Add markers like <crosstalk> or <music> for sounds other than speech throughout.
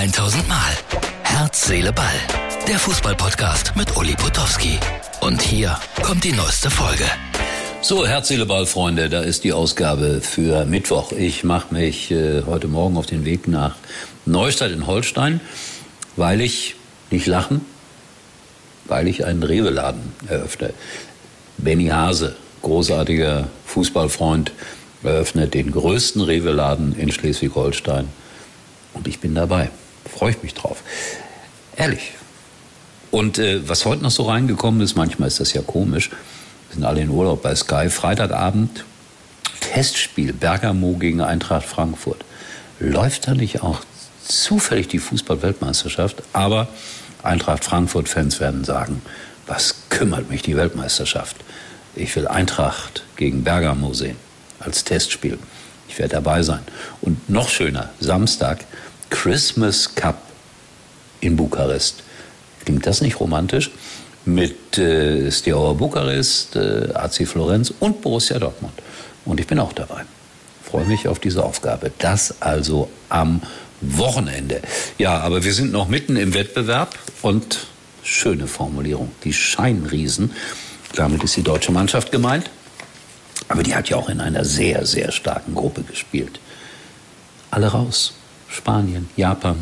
1000 Mal. Herz, Seele, Ball. Der Fußballpodcast mit Uli Potowski. Und hier kommt die neueste Folge. So, Herz, Seele, Ball, Freunde, da ist die Ausgabe für Mittwoch. Ich mache mich äh, heute Morgen auf den Weg nach Neustadt in Holstein, weil ich, nicht lachen, weil ich einen Rewe-Laden eröffne. Benny Hase, großartiger Fußballfreund, eröffnet den größten Rewe-Laden in Schleswig-Holstein. Und ich bin dabei. Freue ich mich drauf. Ehrlich. Und äh, was heute noch so reingekommen ist, manchmal ist das ja komisch, wir sind alle in Urlaub bei Sky, Freitagabend, Testspiel Bergamo gegen Eintracht Frankfurt. Läuft da nicht auch zufällig die Fußball-Weltmeisterschaft? Aber Eintracht Frankfurt-Fans werden sagen, was kümmert mich die Weltmeisterschaft? Ich will Eintracht gegen Bergamo sehen als Testspiel. Ich werde dabei sein. Und noch schöner, Samstag, Christmas Cup in Bukarest. Klingt das nicht romantisch? Mit äh, Steaua Bukarest, äh, AC Florenz und Borussia Dortmund. Und ich bin auch dabei. Freue mich auf diese Aufgabe. Das also am Wochenende. Ja, aber wir sind noch mitten im Wettbewerb und schöne Formulierung. Die Scheinriesen. Damit ist die deutsche Mannschaft gemeint. Aber die hat ja auch in einer sehr, sehr starken Gruppe gespielt. Alle raus. Spanien, Japan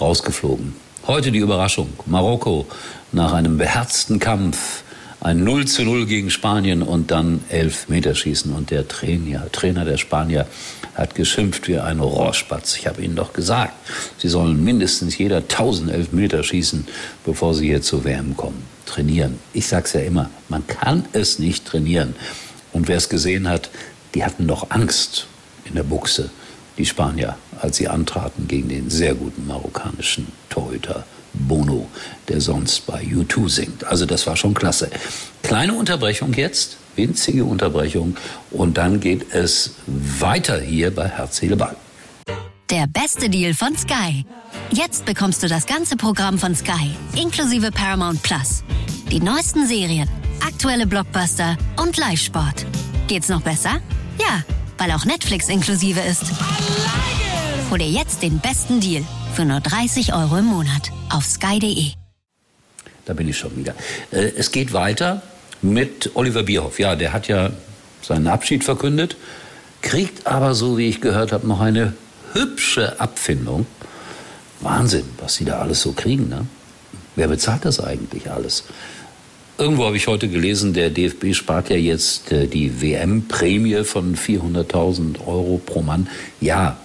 rausgeflogen. Heute die Überraschung. Marokko nach einem beherzten Kampf ein 0 zu 0 gegen Spanien und dann elf Meterschießen. Und der Trainer, Trainer der Spanier hat geschimpft wie ein Rohrspatz. Ich habe Ihnen doch gesagt, Sie sollen mindestens jeder 1000 Elfmeter schießen, bevor Sie hier zur WM kommen. Trainieren. Ich sag's ja immer, man kann es nicht trainieren. Und wer es gesehen hat, die hatten doch Angst in der Buchse, die Spanier, als sie antraten gegen den sehr guten marokkanischen Torhüter Bono, der sonst bei U2 singt. Also das war schon klasse. Kleine Unterbrechung jetzt, winzige Unterbrechung und dann geht es weiter hier bei Herz, Seele, Ball. Der beste Deal von Sky. Jetzt bekommst du das ganze Programm von Sky, inklusive Paramount Plus. Die neuesten Serien, aktuelle Blockbuster und Live-Sport. Geht's noch besser? Ja, weil auch Netflix inklusive ist. Hol dir jetzt den besten Deal für nur 30 Euro im Monat auf sky.de. Da bin ich schon wieder. Äh, es geht weiter mit Oliver Bierhoff. Ja, der hat ja seinen Abschied verkündet, kriegt aber, so wie ich gehört habe, noch eine hübsche Abfindung. Wahnsinn, was sie da alles so kriegen. Ne? Wer bezahlt das eigentlich alles? Irgendwo habe ich heute gelesen, der DFB spart ja jetzt äh, die WM-Prämie von 400.000 Euro pro Mann. Ja,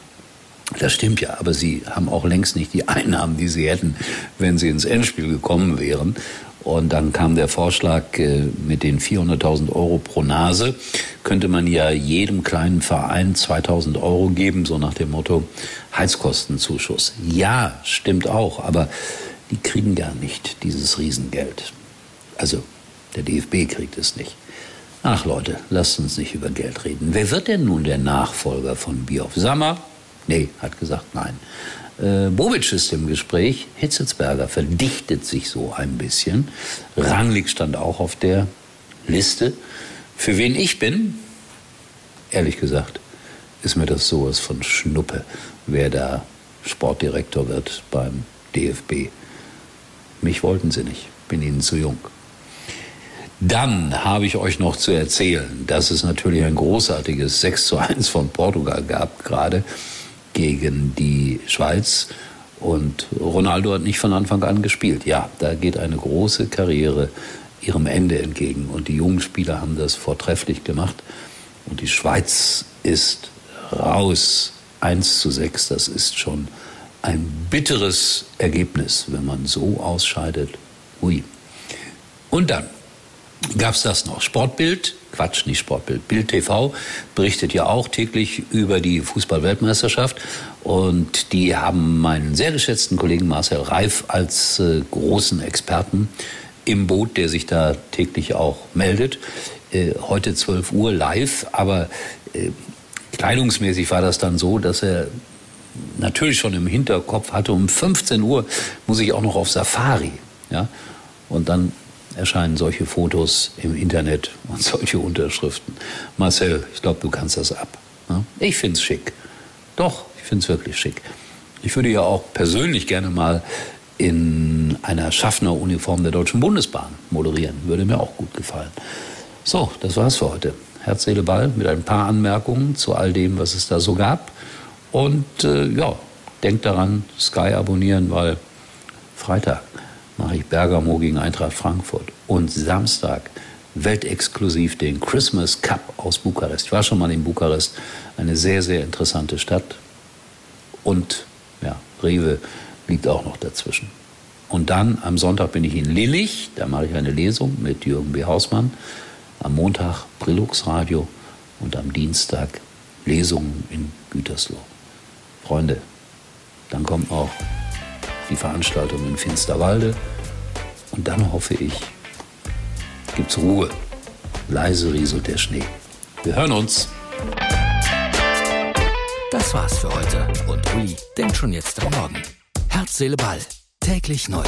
das stimmt ja, aber sie haben auch längst nicht die Einnahmen, die sie hätten, wenn sie ins Endspiel gekommen wären. Und dann kam der Vorschlag äh, mit den 400.000 Euro pro Nase, könnte man ja jedem kleinen Verein 2.000 Euro geben, so nach dem Motto Heizkostenzuschuss. Ja, stimmt auch, aber die kriegen gar nicht dieses Riesengeld. Also der DFB kriegt es nicht. Ach Leute, lasst uns nicht über Geld reden. Wer wird denn nun der Nachfolger von Bioff? Sammer? Nee, hat gesagt nein. Äh, Bobic ist im Gespräch. Hitzelsberger verdichtet sich so ein bisschen. Ranglig stand auch auf der Liste. Für wen ich bin, ehrlich gesagt, ist mir das sowas von Schnuppe, wer da Sportdirektor wird beim DFB. Mich wollten sie nicht, bin ihnen zu jung. Dann habe ich euch noch zu erzählen, dass es natürlich ein großartiges 6 zu 1 von Portugal gab, gerade gegen die Schweiz. Und Ronaldo hat nicht von Anfang an gespielt. Ja, da geht eine große Karriere ihrem Ende entgegen. Und die jungen Spieler haben das vortrefflich gemacht. Und die Schweiz ist raus. 1 zu 6, das ist schon ein bitteres Ergebnis, wenn man so ausscheidet. Ui. Und dann gab es das noch. Sportbild, Quatsch, nicht Sportbild, Bild TV berichtet ja auch täglich über die Fußball-Weltmeisterschaft. Und die haben meinen sehr geschätzten Kollegen Marcel Reif als äh, großen Experten im Boot, der sich da täglich auch meldet. Äh, heute 12 Uhr live, aber äh, kleidungsmäßig war das dann so, dass er natürlich schon im Hinterkopf hatte, um 15 Uhr muss ich auch noch auf Safari. Ja? Und dann erscheinen solche Fotos im Internet und <laughs> solche Unterschriften. Marcel, ich glaube, du kannst das ab. Ne? Ich finde es schick. Doch, ich finde es wirklich schick. Ich würde ja auch persönlich gerne mal in einer Schaffner-Uniform der Deutschen Bundesbahn moderieren. Würde mir auch gut gefallen. So, das war's für heute. Herz, Seele, Ball mit ein paar Anmerkungen zu all dem, was es da so gab. Und äh, ja, denkt daran, Sky abonnieren, weil Freitag mache ich Bergamo gegen Eintracht Frankfurt und Samstag weltexklusiv den Christmas Cup aus Bukarest. Ich war schon mal in Bukarest, eine sehr, sehr interessante Stadt. Und ja, Rewe liegt auch noch dazwischen. Und dann am Sonntag bin ich in Lillich, da mache ich eine Lesung mit Jürgen B. Hausmann. Am Montag Brilux Radio und am Dienstag Lesungen in Gütersloh. Freunde, dann kommt auch die Veranstaltung in Finsterwalde und dann hoffe ich, gibt's Ruhe. Leise rieselt der Schnee. Wir hören uns. Das war's für heute und Uli denkt schon jetzt am Morgen. Herz, Seele, Ball. Täglich neu.